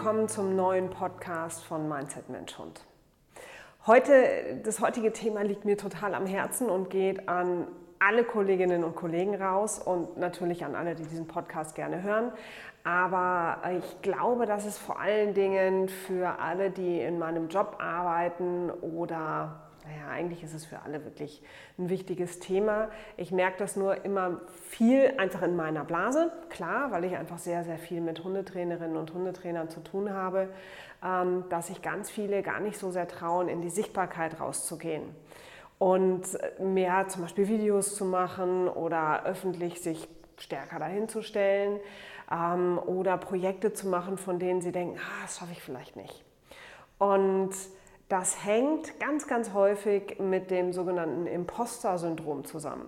Willkommen zum neuen Podcast von Mindset Mensch Hund. Heute, das heutige Thema liegt mir total am Herzen und geht an alle Kolleginnen und Kollegen raus und natürlich an alle, die diesen Podcast gerne hören. Aber ich glaube, dass es vor allen Dingen für alle, die in meinem Job arbeiten oder naja, eigentlich ist es für alle wirklich ein wichtiges Thema. Ich merke das nur immer viel einfach in meiner Blase, klar, weil ich einfach sehr, sehr viel mit Hundetrainerinnen und Hundetrainern zu tun habe, ähm, dass sich ganz viele gar nicht so sehr trauen, in die Sichtbarkeit rauszugehen und mehr zum Beispiel Videos zu machen oder öffentlich sich stärker dahinzustellen ähm, oder Projekte zu machen, von denen sie denken, ah, das schaffe ich vielleicht nicht. Und das hängt ganz, ganz häufig mit dem sogenannten Imposter-Syndrom zusammen.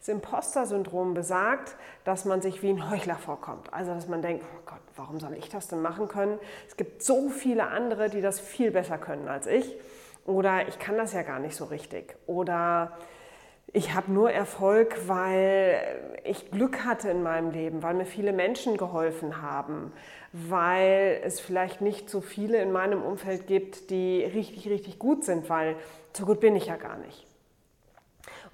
Das Imposter-Syndrom besagt, dass man sich wie ein Heuchler vorkommt. Also, dass man denkt, oh Gott, warum soll ich das denn machen können? Es gibt so viele andere, die das viel besser können als ich. Oder ich kann das ja gar nicht so richtig. Oder ich habe nur Erfolg, weil ich Glück hatte in meinem Leben, weil mir viele Menschen geholfen haben, weil es vielleicht nicht so viele in meinem Umfeld gibt, die richtig, richtig gut sind, weil so gut bin ich ja gar nicht.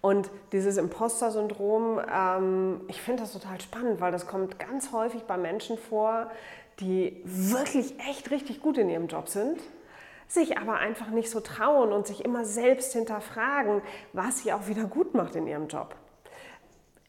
Und dieses Imposter-Syndrom, ähm, ich finde das total spannend, weil das kommt ganz häufig bei Menschen vor, die wirklich echt richtig gut in ihrem Job sind sich aber einfach nicht so trauen und sich immer selbst hinterfragen, was sie auch wieder gut macht in ihrem Job.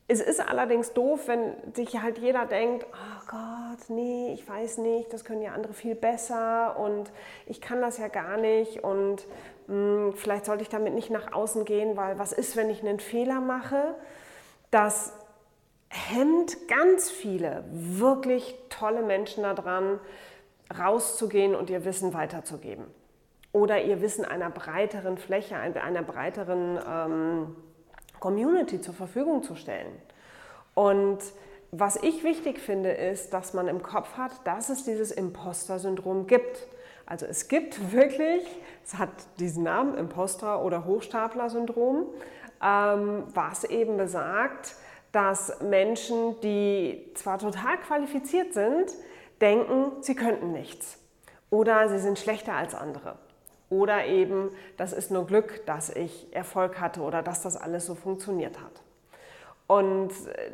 Es ist allerdings doof, wenn sich halt jeder denkt, oh Gott, nee, ich weiß nicht, das können ja andere viel besser und ich kann das ja gar nicht und mh, hm, vielleicht sollte ich damit nicht nach außen gehen, weil was ist, wenn ich einen Fehler mache? Das hemmt ganz viele wirklich tolle Menschen daran, rauszugehen und ihr Wissen weiterzugeben oder ihr Wissen einer breiteren Fläche, einer breiteren ähm, Community zur Verfügung zu stellen. Und was ich wichtig finde, ist, dass man im Kopf hat, dass es dieses Imposter-Syndrom gibt. Also es gibt wirklich, es hat diesen Namen, Imposter- oder Hochstapler-Syndrom, ähm, was eben besagt, dass Menschen, die zwar total qualifiziert sind, denken, sie könnten nichts oder sie sind schlechter als andere. Oder eben, das ist nur Glück, dass ich Erfolg hatte oder dass das alles so funktioniert hat. Und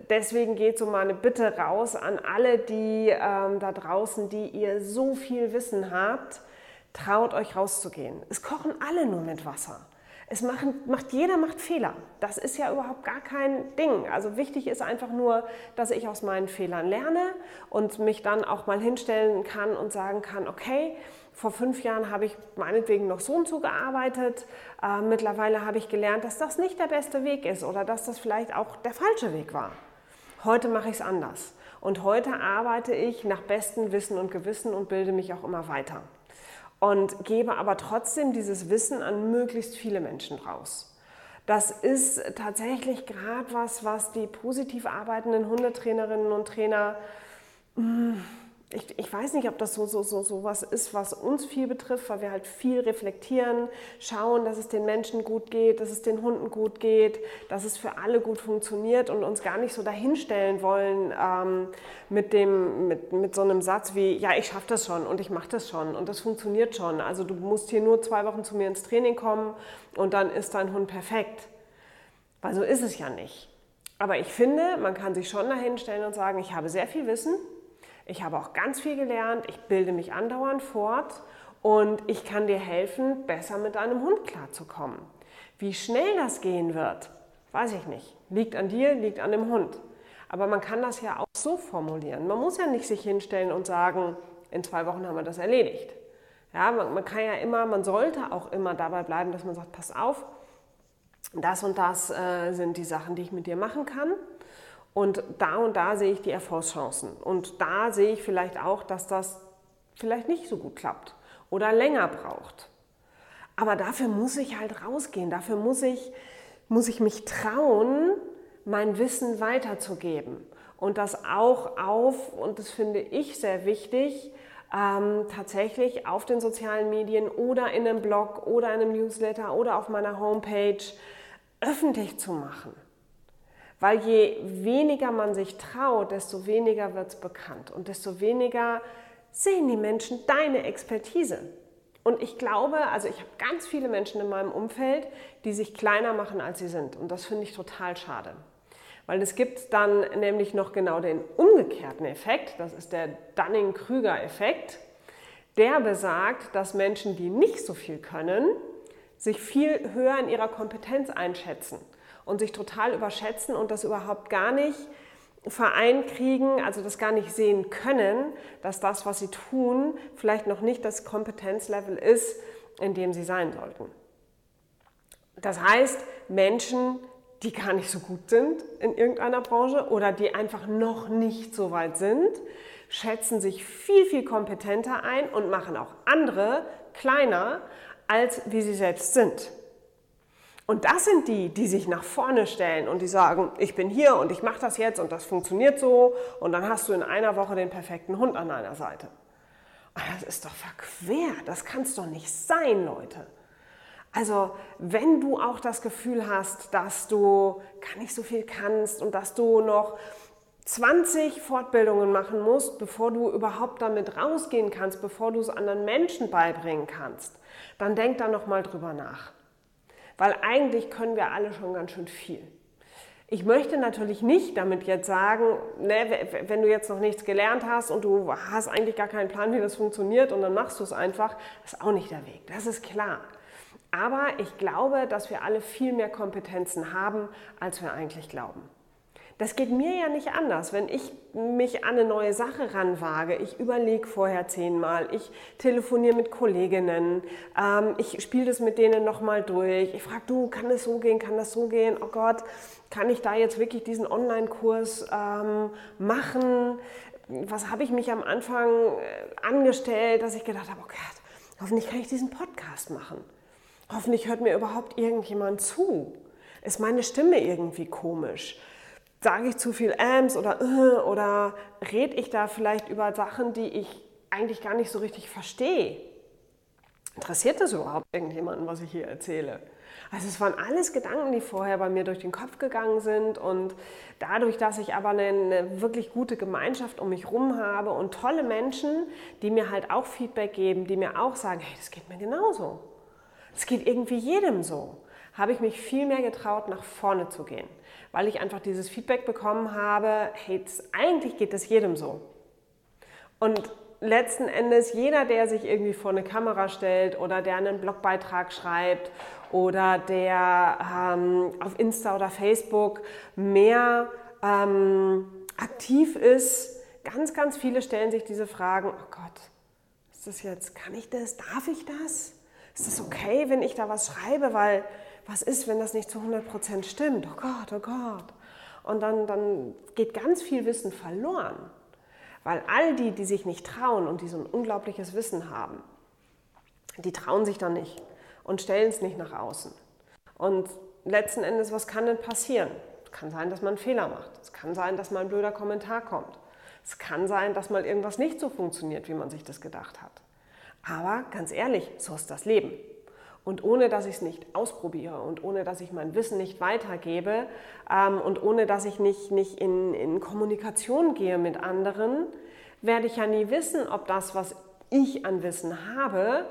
deswegen geht so meine Bitte raus an alle, die ähm, da draußen, die ihr so viel Wissen habt, traut euch rauszugehen. Es kochen alle nur mit Wasser. Es machen, macht, jeder macht Fehler. Das ist ja überhaupt gar kein Ding. Also wichtig ist einfach nur, dass ich aus meinen Fehlern lerne und mich dann auch mal hinstellen kann und sagen kann, okay, vor fünf Jahren habe ich meinetwegen noch so und so gearbeitet. Äh, mittlerweile habe ich gelernt, dass das nicht der beste Weg ist oder dass das vielleicht auch der falsche Weg war. Heute mache ich es anders. Und heute arbeite ich nach bestem Wissen und Gewissen und bilde mich auch immer weiter und gebe aber trotzdem dieses Wissen an möglichst viele Menschen raus. Das ist tatsächlich gerade was, was die positiv arbeitenden Hundetrainerinnen und Trainer mh, mm, ich, ich, weiß nicht, ob das so, so, so, so was ist, was uns viel betrifft, weil wir halt viel reflektieren, schauen, dass es den Menschen gut geht, dass es den Hunden gut geht, dass es für alle gut funktioniert und uns gar nicht so dahinstellen wollen ähm, mit, dem, mit, mit so einem Satz wie, ja, ich schaffe das schon und ich mache das schon und das funktioniert schon. Also du musst hier nur zwei Wochen zu mir ins Training kommen und dann ist dein Hund perfekt. Weil so ist es ja nicht. Aber ich finde, man kann sich schon dahinstellen und sagen, ich habe sehr viel Wissen, ich habe auch ganz viel gelernt, ich bilde mich andauernd fort und ich kann dir helfen, besser mit deinem Hund klarzukommen. Wie schnell das gehen wird, weiß ich nicht. Liegt an dir, liegt an dem Hund. Aber man kann das ja auch so formulieren. Man muss ja nicht sich hinstellen und sagen, in zwei Wochen haben wir das erledigt. Ja, man, man kann ja immer, man sollte auch immer dabei bleiben, dass man sagt, pass auf, das und das äh, sind die Sachen, die ich mit dir machen kann. Und da und da sehe ich die Erfolgschancen. Und da sehe ich vielleicht auch, dass das vielleicht nicht so gut klappt oder länger braucht. Aber dafür muss ich halt rausgehen. Dafür muss ich, muss ich mich trauen, mein Wissen weiterzugeben. Und das auch auf, und das finde ich sehr wichtig, ähm, tatsächlich auf den sozialen Medien oder in einem Blog oder in einem Newsletter oder auf meiner Homepage öffentlich zu machen. Weil je weniger man sich traut, desto weniger wird es bekannt und desto weniger sehen die Menschen deine Expertise. Und ich glaube, also ich habe ganz viele Menschen in meinem Umfeld, die sich kleiner machen, als sie sind. Und das finde ich total schade. Weil es gibt dann nämlich noch genau den umgekehrten Effekt, das ist der Dunning-Krüger-Effekt. Der besagt, dass Menschen, die nicht so viel können, sich viel höher in ihrer Kompetenz einschätzen und sich total überschätzen und das überhaupt gar nicht vereint kriegen, also das gar nicht sehen können, dass das, was sie tun, vielleicht noch nicht das Kompetenzlevel ist, in dem sie sein sollten. Das heißt, Menschen, die gar nicht so gut sind in irgendeiner Branche oder die einfach noch nicht so weit sind, schätzen sich viel, viel kompetenter ein und machen auch andere kleiner, als wie sie selbst sind. Und das sind die, die sich nach vorne stellen und die sagen, ich bin hier und ich mache das jetzt und das funktioniert so und dann hast du in einer Woche den perfekten Hund an deiner Seite. das ist doch verquer, das kann es doch nicht sein, Leute. Also wenn du auch das Gefühl hast, dass du gar nicht so viel kannst und dass du noch 20 Fortbildungen machen musst, bevor du überhaupt damit rausgehen kannst, bevor du es anderen Menschen beibringen kannst, dann denk da noch mal drüber nach. Weil eigentlich können wir alle schon ganz schön viel. Ich möchte natürlich nicht damit jetzt sagen, ne, wenn du jetzt noch nichts gelernt hast und du hast eigentlich gar keinen Plan, wie das funktioniert und dann machst du es einfach, ist auch nicht der Weg. Das ist klar. Aber ich glaube, dass wir alle viel mehr Kompetenzen haben, als wir eigentlich glauben. Das geht mir ja nicht anders. Wenn ich mich an eine neue Sache ranwage, ich überlege vorher zehnmal, ich telefoniere mit Kolleginnen, ähm, ich spiele das mit denen nochmal durch, ich frage, du, kann das so gehen, kann das so gehen, oh Gott, kann ich da jetzt wirklich diesen Online-Kurs ähm, machen? Was habe ich mich am Anfang äh, angestellt, dass ich gedacht habe, oh Gott, hoffentlich kann ich diesen Podcast machen. Hoffentlich hört mir überhaupt irgendjemand zu. Ist meine Stimme irgendwie komisch? Sage ich zu viel Ams oder äh, oder rede ich da vielleicht über Sachen, die ich eigentlich gar nicht so richtig verstehe? Interessiert das überhaupt irgendjemanden, was ich hier erzähle? Also es waren alles Gedanken, die vorher bei mir durch den Kopf gegangen sind und dadurch, dass ich aber eine, eine, wirklich gute Gemeinschaft um mich herum habe und tolle Menschen, die mir halt auch Feedback geben, die mir auch sagen, hey, das geht mir genauso. Es geht irgendwie jedem so. Habe ich mich viel mehr getraut, nach vorne zu gehen, weil ich einfach dieses Feedback bekommen habe, hey, das, eigentlich geht es jedem so. Und letzten Endes jeder, der sich irgendwie vor eine Kamera stellt oder der einen Blogbeitrag schreibt oder der ähm, auf Insta oder Facebook mehr ähm, aktiv ist, ganz, ganz viele stellen sich diese Fragen, oh Gott, ist das jetzt, kann ich das, darf ich das? ist es okay, wenn ich da was schreibe, weil was ist, wenn das nicht zu 100% stimmt? Oh Gott, oh Gott. Und dann, dann geht ganz viel Wissen verloren, weil all die, die sich nicht trauen und die so ein unglaubliches Wissen haben, die trauen sich dann nicht und stellen es nicht nach außen. Und letzten Endes, was kann denn passieren? Es kann sein, dass man einen Fehler macht. Es kann sein, dass mal ein blöder Kommentar kommt. Es kann sein, dass mal irgendwas nicht so funktioniert, wie man sich das gedacht hat. Aber ganz ehrlich, so ist das Leben. Und ohne dass ich es nicht ausprobiere und ohne dass ich mein Wissen nicht weitergebe ähm, und ohne dass ich nicht, nicht in, in Kommunikation gehe mit anderen, werde ich ja nie wissen, ob das, was ich an Wissen habe,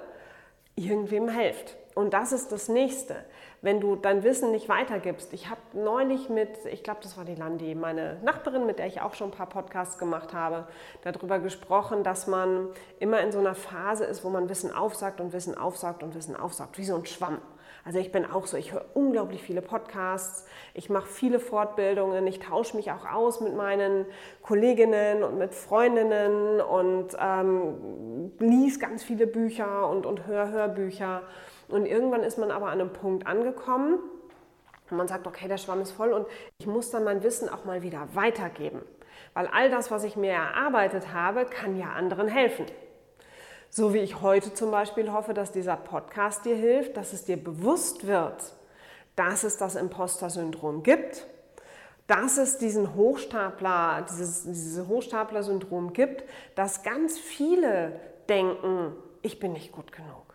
irgendwem hilft. Und das ist das Nächste wenn du dein Wissen nicht weitergibst. Ich habe neulich mit, ich glaube, das war die Landi, meine Nachbarin, mit der ich auch schon ein paar Podcasts gemacht habe, darüber gesprochen, dass man immer in so einer Phase ist, wo man Wissen aufsagt und Wissen aufsagt und Wissen aufsagt, wie so ein Schwamm. Also ich bin auch so, ich höre unglaublich viele Podcasts, ich mache viele Fortbildungen, ich tausche mich auch aus mit meinen Kolleginnen und mit Freundinnen und ähm, lies ganz viele Bücher und, und höre Hörbücher. Und irgendwann ist man aber an einem Punkt angekommen und man sagt, okay, der Schwamm ist voll und ich muss dann mein Wissen auch mal wieder weitergeben. Weil all das, was ich mir erarbeitet habe, kann ja anderen helfen. So wie ich heute zum Beispiel hoffe, dass dieser Podcast dir hilft, dass es dir bewusst wird, dass es das Imposter-Syndrom gibt, dass es diesen Hochstapler, dieses, dieses Hochstapler-Syndrom gibt, dass ganz viele denken, ich bin nicht gut genug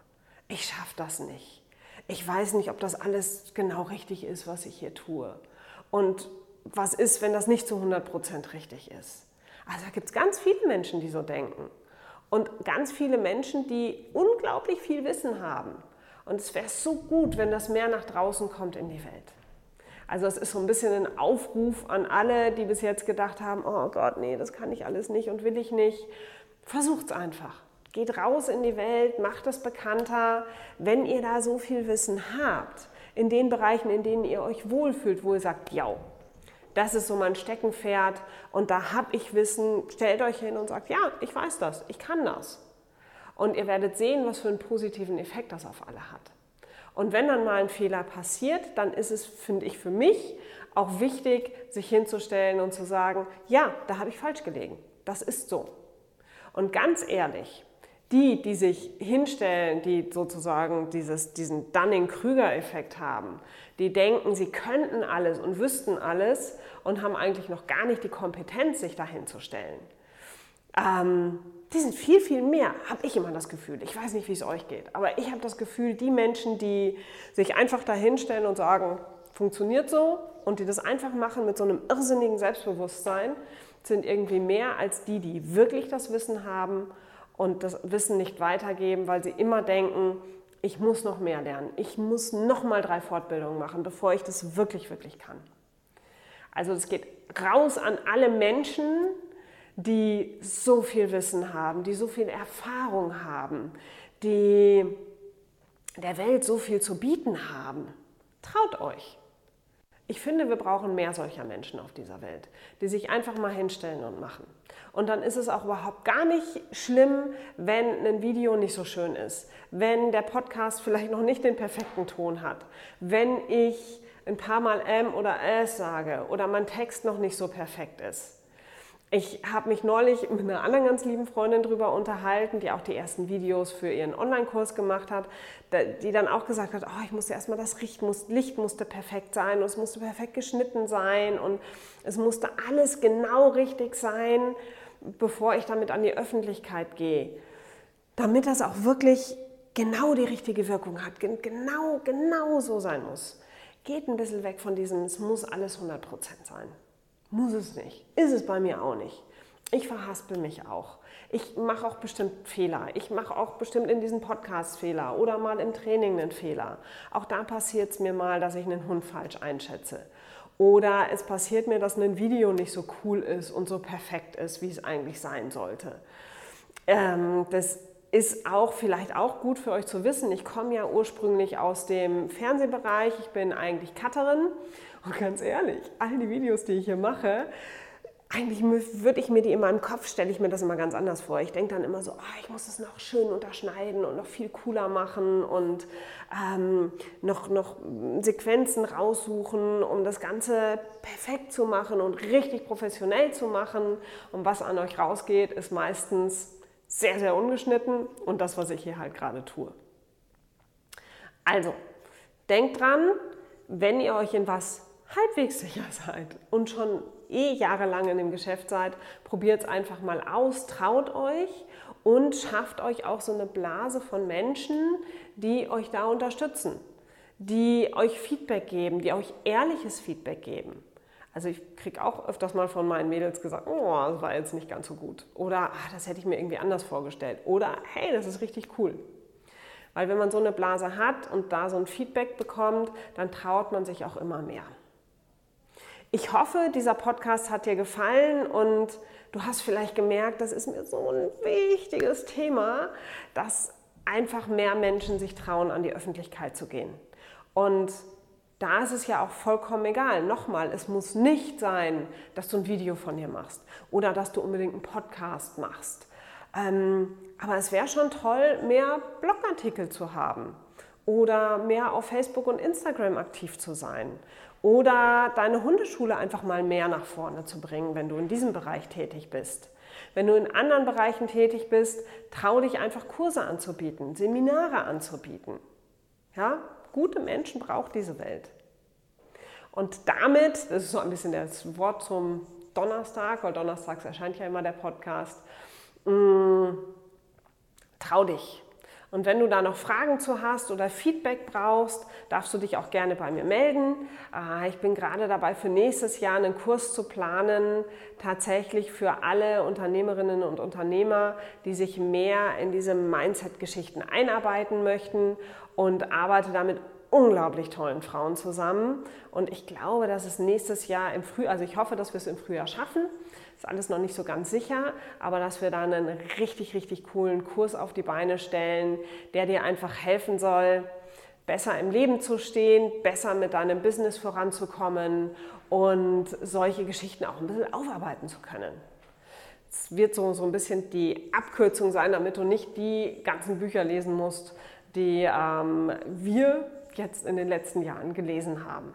ich schaffe das nicht. Ich weiß nicht, ob das alles genau richtig ist, was ich hier tue. Und was ist, wenn das nicht zu 100% richtig ist? Also da gibt es ganz viele Menschen, die so denken. Und ganz viele Menschen, die unglaublich viel Wissen haben. Und es wäre so gut, wenn das mehr nach draußen kommt in die Welt. Also es ist so ein bisschen ein Aufruf an alle, die bis jetzt gedacht haben, oh Gott, nee, das kann ich alles nicht und will ich nicht. Versucht es einfach. Geht raus in die Welt, macht es bekannter. Wenn ihr da so viel Wissen habt, in den Bereichen, in denen ihr euch wohlfühlt, wo ihr sagt, ja, das ist so mein Steckenpferd und da habe ich Wissen, stellt euch hin und sagt, ja, ich weiß das, ich kann das. Und ihr werdet sehen, was für einen positiven Effekt das auf alle hat. Und wenn dann mal ein Fehler passiert, dann ist es, finde ich, für mich auch wichtig, sich hinzustellen und zu sagen, ja, da habe ich falsch gelegen. Das ist so. Und ganz ehrlich, die, die sich hinstellen, die sozusagen dieses, diesen Dunning-Krüger-Effekt haben, die denken, sie könnten alles und wüssten alles und haben eigentlich noch gar nicht die Kompetenz, sich dahin zu stellen. Ähm, die sind viel, viel mehr, habe ich immer das Gefühl. Ich weiß nicht, wie es euch geht, aber ich habe das Gefühl, die Menschen, die sich einfach dahinstellen und sagen, funktioniert so und die das einfach machen mit so einem irrsinnigen Selbstbewusstsein, sind irgendwie mehr als die, die wirklich das Wissen haben und das Wissen nicht weitergeben, weil sie immer denken, ich muss noch mehr lernen, ich muss noch mal drei Fortbildungen machen, bevor ich das wirklich, wirklich kann. Also es geht raus an alle Menschen, die so viel Wissen haben, die so viel Erfahrung haben, die der Welt so viel zu bieten haben. Traut euch. Ich finde, wir brauchen mehr solcher Menschen auf dieser Welt, die sich einfach mal hinstellen und machen. Und dann ist es auch überhaupt gar nicht schlimm, wenn ein Video nicht so schön ist, wenn der Podcast vielleicht noch nicht den perfekten Ton hat, wenn ich ein paar Mal M oder S sage oder mein Text noch nicht so perfekt ist. Ich habe mich neulich mit einer anderen ganz lieben Freundin darüber unterhalten, die auch die ersten Videos für ihren Online-Kurs gemacht hat, die dann auch gesagt hat, oh, ich musste erstmal das Licht, Licht musste perfekt sein und es musste perfekt geschnitten sein und es musste alles genau richtig sein, bevor ich damit an die Öffentlichkeit gehe, damit das auch wirklich genau die richtige Wirkung hat, genau, genau so sein muss. Geht ein bisschen weg von diesem, es muss alles 100% sein. Muss es nicht. Ist es bei mir auch nicht. Ich verhaspel mich auch. Ich mache auch bestimmt Fehler. Ich mache auch bestimmt in diesem Podcast Fehler oder mal im Training einen Fehler. Auch da passiert es mir mal, dass ich einen Hund falsch einschätze. Oder es passiert mir, dass ein Video nicht so cool ist und so perfekt ist, wie es eigentlich sein sollte. Ähm, das ist auch vielleicht auch gut für euch zu wissen. Ich komme ja ursprünglich aus dem Fernsehbereich. Ich bin eigentlich Cutterin und ganz ehrlich, all die Videos, die ich hier mache, eigentlich würde ich mir die in meinem Kopf, stelle ich mir das immer ganz anders vor. Ich denke dann immer so, oh, ich muss es noch schön unterschneiden und noch viel cooler machen und ähm, noch, noch Sequenzen raussuchen, um das Ganze perfekt zu machen und richtig professionell zu machen. Und was an euch rausgeht, ist meistens sehr, sehr ungeschnitten und das, was ich hier halt gerade tue. Also, denkt dran, wenn ihr euch in was halbwegs sicher seid und schon eh jahrelang in dem Geschäft seid, probiert es einfach mal aus, traut euch und schafft euch auch so eine Blase von Menschen, die euch da unterstützen, die euch Feedback geben, die euch ehrliches Feedback geben. Also ich kriege auch öfters mal von meinen Mädels gesagt, oh, das war jetzt nicht ganz so gut. Oder ah, das hätte ich mir irgendwie anders vorgestellt. Oder hey, das ist richtig cool. Weil wenn man so eine Blase hat und da so ein Feedback bekommt, dann traut man sich auch immer mehr. Ich hoffe, dieser Podcast hat dir gefallen und du hast vielleicht gemerkt, das ist mir so ein wichtiges Thema, dass einfach mehr Menschen sich trauen, an die Öffentlichkeit zu gehen. Und da ist es ja auch vollkommen egal. Nochmal, es muss nicht sein, dass du ein Video von dir machst oder dass du unbedingt einen Podcast machst. Ähm, aber es wäre schon toll, mehr Blogartikel zu haben oder mehr auf Facebook und Instagram aktiv zu sein oder deine Hundeschule einfach mal mehr nach vorne zu bringen, wenn du in diesem Bereich tätig bist. Wenn du in anderen Bereichen tätig bist, trau dich einfach Kurse anzubieten, Seminare anzubieten. Ja, gute Menschen braucht diese Welt. Und damit, das ist so ein bisschen das Wort zum Donnerstag, weil donnerstags erscheint ja immer der Podcast, mh, mm, trau dich. Und wenn du da noch Fragen zu hast oder Feedback brauchst, darfst du dich auch gerne bei mir melden. Äh, ich bin gerade dabei, für nächstes Jahr einen Kurs zu planen, tatsächlich für alle Unternehmerinnen und Unternehmer, die sich mehr in diese Mindset-Geschichten einarbeiten möchten und arbeite damit unglaublich tollen Frauen zusammen. Und ich glaube, dass es nächstes Jahr im Frühjahr, also ich hoffe, dass wir es im Frühjahr schaffen. Ist alles noch nicht so ganz sicher, aber dass wir da einen richtig, richtig coolen Kurs auf die Beine stellen, der dir einfach helfen soll, besser im Leben zu stehen, besser mit deinem Business voranzukommen und solche Geschichten auch ein bisschen aufarbeiten zu können. Es wird so, so ein bisschen die Abkürzung sein, damit du nicht die ganzen Bücher lesen musst, die ähm, wir jetzt in den letzten Jahren gelesen haben.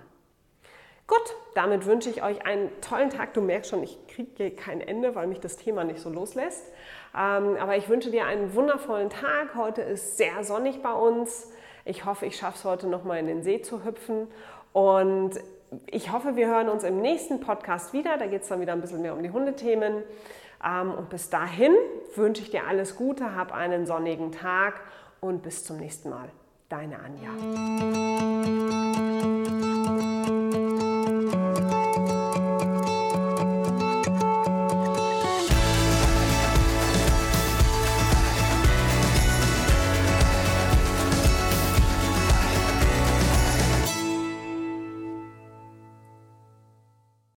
Gut, damit wünsche ich euch einen tollen Tag. Du merkst schon, ich kriege kein Ende, weil mich das Thema nicht so loslässt. Ähm, aber ich wünsche dir einen wundervollen Tag. Heute ist sehr sonnig bei uns. Ich hoffe, ich schaffe es heute noch mal in den See zu hüpfen. Und ich hoffe, wir hören uns im nächsten Podcast wieder. Da geht es dann wieder ein bisschen mehr um die Hundethemen. Ähm, und bis dahin wünsche ich dir alles Gute, hab einen sonnigen Tag und bis zum nächsten Mal. Deine Anja.